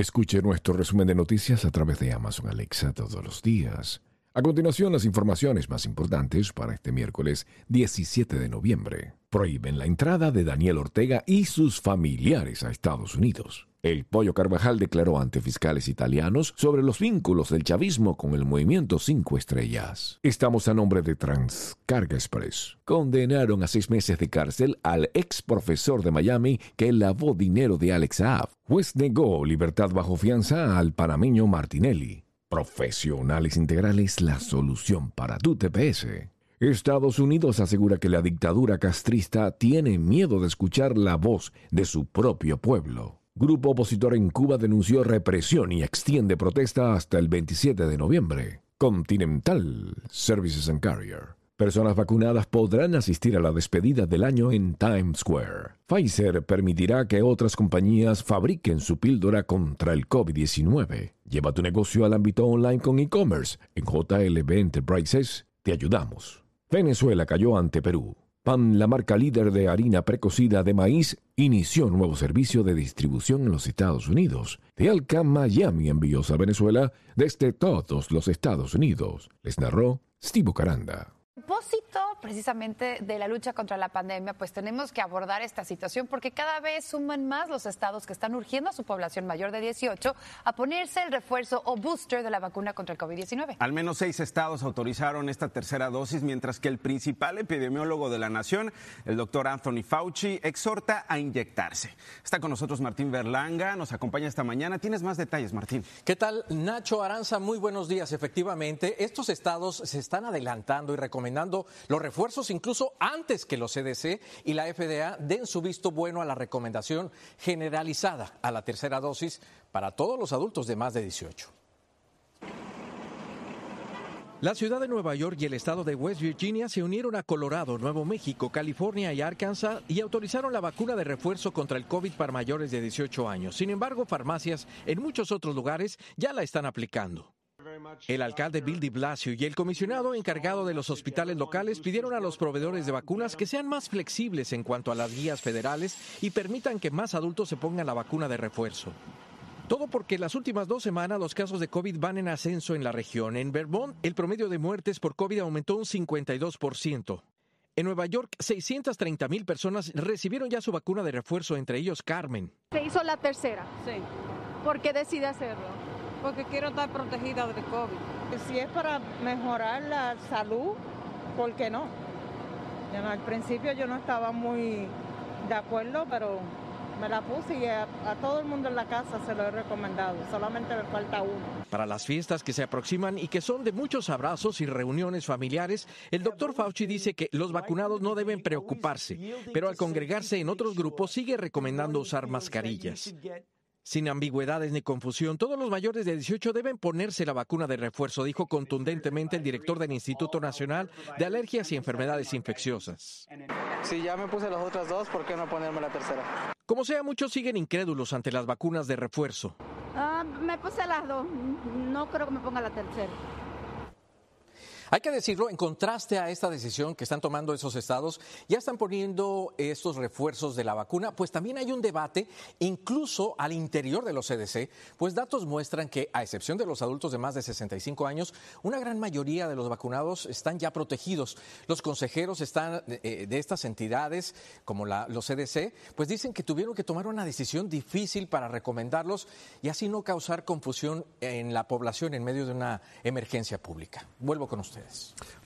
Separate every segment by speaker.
Speaker 1: Escuche nuestro resumen de noticias a través de Amazon Alexa todos los días. A continuación, las informaciones más importantes para este miércoles 17 de noviembre. Prohíben la entrada de Daniel Ortega y sus familiares a Estados Unidos. El Pollo Carvajal declaró ante fiscales italianos sobre los vínculos del chavismo con el movimiento Cinco Estrellas. Estamos a nombre de Transcarga Express. Condenaron a seis meses de cárcel al ex profesor de Miami que lavó dinero de Alex Saab. Juez negó libertad bajo fianza al panameño Martinelli. Profesionales Integrales, la solución para tu TPS. Estados Unidos asegura que la dictadura castrista tiene miedo de escuchar la voz de su propio pueblo. Grupo opositor en Cuba denunció represión y extiende protesta hasta el 27 de noviembre. Continental Services and Carrier. Personas vacunadas podrán asistir a la despedida del año en Times Square. Pfizer permitirá que otras compañías fabriquen su píldora contra el COVID-19. Lleva tu negocio al ámbito online con e-commerce. En JLB Enterprises te ayudamos. Venezuela cayó ante Perú. PAN, la marca líder de harina precocida de maíz, inició nuevo servicio de distribución en los Estados Unidos. De Alca Miami envíos a Venezuela desde todos los Estados Unidos. Les narró Steve Caranda
Speaker 2: propósito precisamente de la lucha contra la pandemia, pues tenemos que abordar esta situación porque cada vez suman más los estados que están urgiendo a su población mayor de 18 a ponerse el refuerzo o booster de la vacuna contra el COVID-19.
Speaker 3: Al menos seis estados autorizaron esta tercera dosis, mientras que el principal epidemiólogo de la nación, el doctor Anthony Fauci, exhorta a inyectarse. Está con nosotros Martín Berlanga, nos acompaña esta mañana. Tienes más detalles, Martín.
Speaker 4: ¿Qué tal, Nacho Aranza? Muy buenos días. Efectivamente, estos estados se están adelantando y recomendando los refuerzos incluso antes que los CDC y la FDA den su visto bueno a la recomendación generalizada a la tercera dosis para todos los adultos de más de 18. La ciudad de Nueva York y el estado de West Virginia se unieron a Colorado, Nuevo México, California y Arkansas y autorizaron la vacuna de refuerzo contra el COVID para mayores de 18 años. Sin embargo, farmacias en muchos otros lugares ya la están aplicando. El alcalde Bill de Blasio y el comisionado encargado de los hospitales locales pidieron a los proveedores de vacunas que sean más flexibles en cuanto a las guías federales y permitan que más adultos se pongan la vacuna de refuerzo. Todo porque las últimas dos semanas los casos de COVID van en ascenso en la región. En Vermont, el promedio de muertes por COVID aumentó un 52%. En Nueva York, 630 mil personas recibieron ya su vacuna de refuerzo, entre ellos Carmen.
Speaker 5: Se hizo la tercera. Sí. ¿Por qué decide hacerlo?
Speaker 6: Porque quiero estar protegida del COVID.
Speaker 7: Si es para mejorar la salud, ¿por qué no? Al principio yo no estaba muy de acuerdo, pero me la puse y a, todo el mundo en la casa se lo he recomendado. Solamente me falta uno.
Speaker 4: Para las fiestas que se aproximan y que son de muchos abrazos y reuniones familiares, el doctor Fauci dice que los vacunados no deben preocuparse, pero al congregarse en otros grupos sigue recomendando usar mascarillas. Sin ambigüedades ni confusión, todos los mayores de 18 deben ponerse la vacuna de refuerzo, dijo contundentemente el director del Instituto Nacional de Alergias y Enfermedades Infecciosas.
Speaker 8: Si ya me puse las otras dos, ¿por qué no ponerme la tercera?
Speaker 4: Como sea, muchos siguen incrédulos ante las vacunas de refuerzo.
Speaker 5: Ah, me puse las dos, no creo que me ponga la tercera.
Speaker 4: Hay que decirlo, en contraste a esta decisión que están tomando esos estados, ya están poniendo estos refuerzos de la vacuna, pues también hay un debate incluso al interior de los CDC, pues datos muestran que, a excepción de los adultos de más de 65 años, una gran mayoría de los vacunados están ya protegidos. Los consejeros están eh, de, estas entidades, como los CDC, pues dicen que tuvieron que tomar una decisión difícil para recomendarlos y así no causar confusión en la población en medio de una emergencia pública. Vuelvo con usted.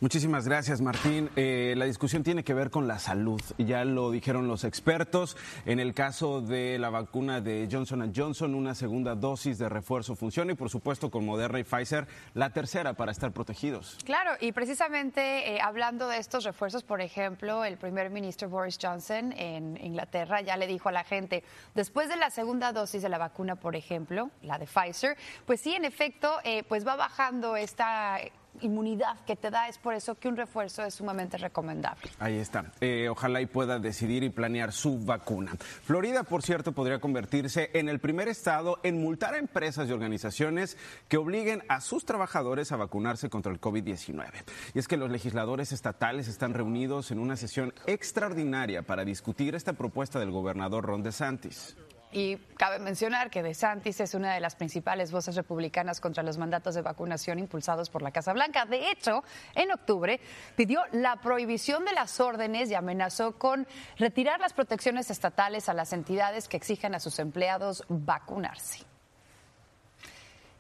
Speaker 3: Muchísimas gracias, Martín. Eh, la discusión tiene que ver con la salud. Ya lo dijeron los expertos. En el caso de la vacuna de Johnson Johnson, una segunda dosis de refuerzo funciona y, por supuesto, con Moderna y Pfizer, la tercera para estar protegidos.
Speaker 2: Claro, y precisamente eh, hablando de estos refuerzos, por ejemplo, el primer ministro Boris Johnson en Inglaterra ya le dijo a la gente, después de la segunda dosis de la vacuna, por ejemplo, la de Pfizer, pues sí, en efecto, eh, pues va bajando esta inmunidad que te da. Es por eso que un refuerzo es sumamente recomendable.
Speaker 3: Ahí está. Eh, ojalá y pueda decidir y planear su vacuna. Florida, por cierto, podría convertirse en el primer estado en multar a empresas y organizaciones que obliguen a sus trabajadores a vacunarse contra el COVID-19. Y es que los legisladores estatales están reunidos en una sesión extraordinaria para discutir esta propuesta del gobernador Ron DeSantis.
Speaker 2: Y cabe mencionar que DeSantis es una de las principales voces republicanas contra los mandatos de vacunación impulsados por la Casa Blanca. De hecho, en octubre pidió la prohibición de las órdenes y amenazó con retirar las protecciones estatales a las entidades que exijan a sus empleados vacunarse.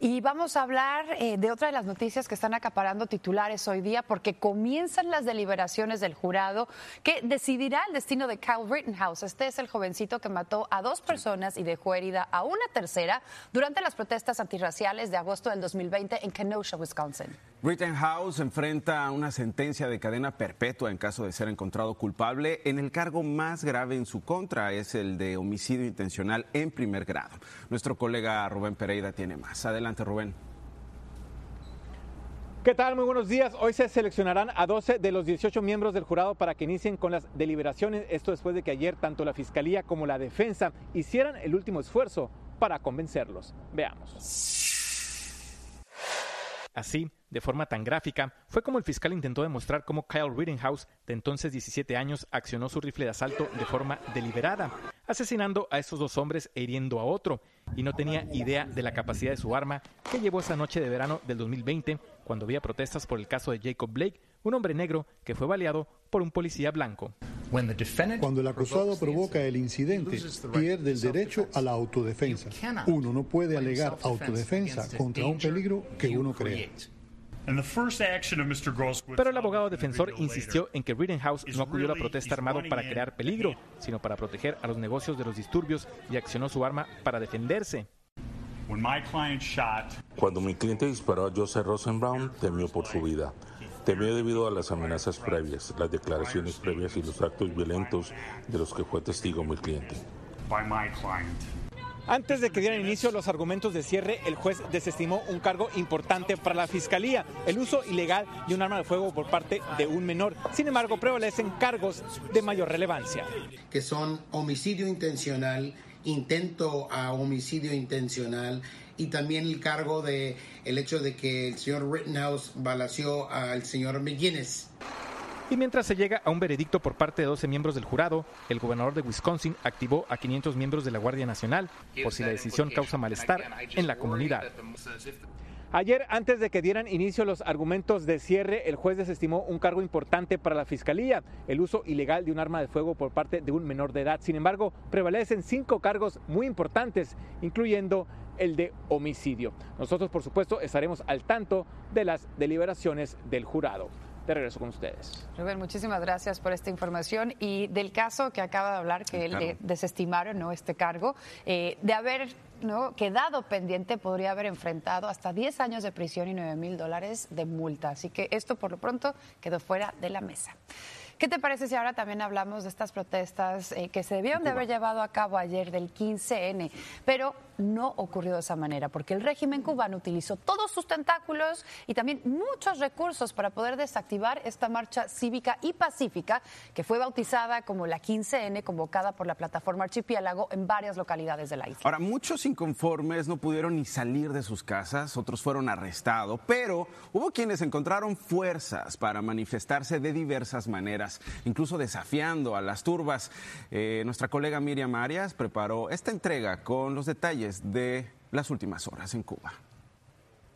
Speaker 2: Y vamos a hablar eh, de otra de las noticias que están acaparando titulares hoy día, porque comienzan las deliberaciones del jurado que decidirá el destino de Kyle Rittenhouse. Este es el jovencito que mató a dos personas y dejó herida a una tercera durante las protestas antirraciales de agosto del 2020 en Kenosha, Wisconsin.
Speaker 3: Rittenhouse enfrenta una sentencia de cadena perpetua en caso de ser encontrado culpable en el cargo más grave en su contra, es el de homicidio intencional en primer grado. Nuestro colega Rubén Pereira tiene más. Adelante. Rubén.
Speaker 9: ¿Qué tal? Muy buenos días. Hoy se seleccionarán a 12 de los 18 miembros del jurado para que inicien con las deliberaciones. Esto después de que ayer tanto la Fiscalía como la Defensa hicieran el último esfuerzo para convencerlos. Veamos. Así, de forma tan gráfica, fue como el fiscal intentó demostrar cómo Kyle Rittenhouse, de entonces 17 años, accionó su rifle de asalto de forma deliberada, asesinando a esos dos hombres e hiriendo a otro, y no tenía idea de la capacidad de su arma que llevó esa noche de verano del 2020, cuando había protestas por el caso de Jacob Blake, un hombre negro que fue baleado por un policía blanco.
Speaker 10: Cuando el acusado provoca el incidente, pierde el derecho a la autodefensa. Uno no puede alegar autodefensa contra un peligro que uno crea.
Speaker 9: Pero el abogado defensor insistió en que Rittenhouse no acudió a la protesta armado para crear peligro, sino para proteger a los negocios de los disturbios y accionó su arma para defenderse.
Speaker 11: Cuando mi cliente disparó a Joseph Rosenbaum, temió por su vida. Temió debido a las amenazas previas, las declaraciones previas y los actos violentos de los que fue testigo mi cliente.
Speaker 9: Antes de que dieran inicio los argumentos de cierre, el juez desestimó un cargo importante para la fiscalía, el uso ilegal de un arma de fuego por parte de un menor. Sin embargo, prevalecen cargos de mayor relevancia.
Speaker 12: Que son homicidio intencional, intento a homicidio intencional y también el cargo de el hecho de que el señor Rittenhouse balació al señor McGuinness.
Speaker 9: Y mientras se llega a un veredicto por parte de 12 miembros del jurado, el gobernador de Wisconsin activó a 500 miembros de la Guardia Nacional por si la decisión causa malestar en la comunidad. Ayer, antes de que dieran inicio los argumentos de cierre, el juez desestimó un cargo importante para la Fiscalía, el uso ilegal de un arma de fuego por parte de un menor de edad. Sin embargo, prevalecen cinco cargos muy importantes, incluyendo el de homicidio. Nosotros, por supuesto, estaremos al tanto de las deliberaciones del jurado. De regreso con ustedes.
Speaker 2: Rubén, muchísimas gracias por esta información y del caso que acaba de hablar, que él desestimaron ¿no? este cargo, eh, de haber ¿no? quedado pendiente, podría haber enfrentado hasta 10 años de prisión y 9 mil dólares de multa. Así que esto, por lo pronto, quedó fuera de la mesa. ¿Qué te parece si ahora también hablamos de estas protestas eh, que se debieron de haber llevado a cabo ayer del 15N? Pero no ocurrió de esa manera, porque el régimen cubano utilizó todos sus tentáculos y también muchos recursos para poder desactivar esta marcha cívica y pacífica que fue bautizada como la 15N, convocada por la plataforma Archipiélago en varias localidades de la isla.
Speaker 3: Ahora, muchos inconformes no pudieron ni salir de sus casas, otros fueron arrestados, pero hubo quienes encontraron fuerzas para manifestarse de diversas maneras incluso desafiando a las turbas. Eh, nuestra colega Miriam Arias preparó esta entrega con los detalles de las últimas horas en Cuba.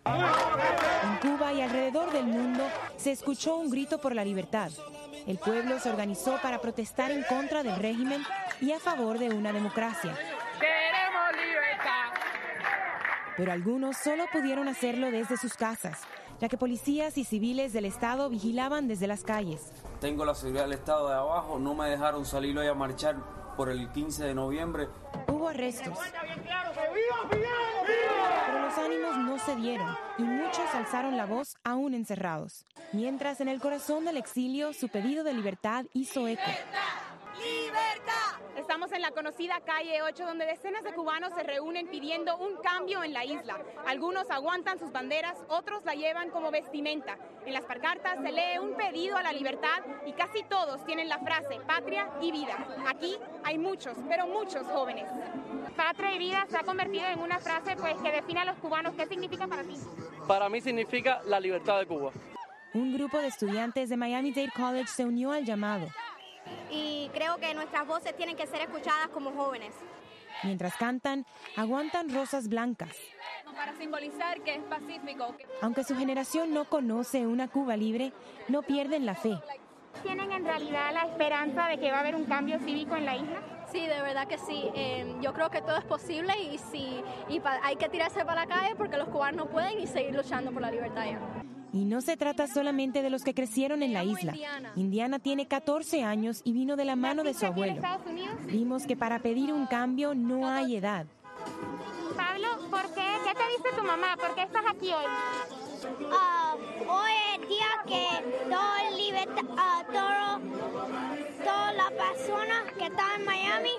Speaker 13: En Cuba y alrededor del mundo se escuchó un grito por la libertad. El pueblo se organizó para protestar en contra del régimen y a favor de una democracia. ¡Queremos libertad! Pero algunos solo pudieron hacerlo desde sus casas, ya que policías y civiles del Estado vigilaban desde las calles.
Speaker 14: Tengo la seguridad del Estado de abajo, no me dejaron salir hoy a marchar por el 15 de noviembre.
Speaker 13: Hubo arrestos. Pero los ánimos no se dieron y muchos alzaron la voz aún encerrados. Mientras en el corazón del exilio su pedido de libertad hizo eco.
Speaker 15: Estamos en la conocida calle 8 donde decenas de cubanos se reúnen pidiendo un cambio en la isla. Algunos aguantan sus banderas, otros la llevan como vestimenta. En las parcartas se lee un pedido a la libertad y casi todos tienen la frase patria y vida. Aquí hay muchos, pero muchos jóvenes. Patria y vida se ha convertido en una frase pues, que define a los cubanos. ¿Qué significa para ti?
Speaker 16: Para mí significa la libertad de Cuba.
Speaker 13: Un grupo de estudiantes de Miami-Dade College se unió al llamado
Speaker 17: y creo que nuestras voces tienen que ser escuchadas como jóvenes.
Speaker 13: Mientras cantan, aguantan rosas blancas.
Speaker 17: Para simbolizar que es pacífico.
Speaker 13: Aunque su generación no conoce una Cuba libre, no pierden la fe.
Speaker 18: ¿Tienen en realidad la esperanza de que va a haber un cambio cívico en la isla?
Speaker 17: Sí, de verdad que sí. Eh, yo creo que todo es posible y, sí, y hay que tirarse para la calle porque los cubanos no pueden y seguir luchando por la libertad ya.
Speaker 13: Y no se trata solamente de los que crecieron en la isla. Indiana tiene 14 años y vino de la mano de su abuelo. Vimos que para pedir un cambio no hay edad.
Speaker 18: Pablo, ¿por qué? ¿Qué te dice tu mamá? ¿Por qué estás aquí hoy?
Speaker 19: Uh, hoy es día que todo libertad, uh, todo, todas las personas que están en Miami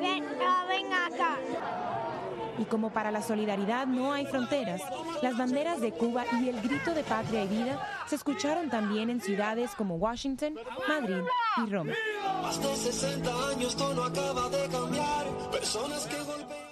Speaker 19: ven, uh, vengan acá.
Speaker 13: Y como para la solidaridad no hay fronteras, las banderas de Cuba y el grito de patria y vida se escucharon también en ciudades como Washington, Madrid y Roma.
Speaker 20: Más de 60 años todo no acaba de cambiar. Personas que golpean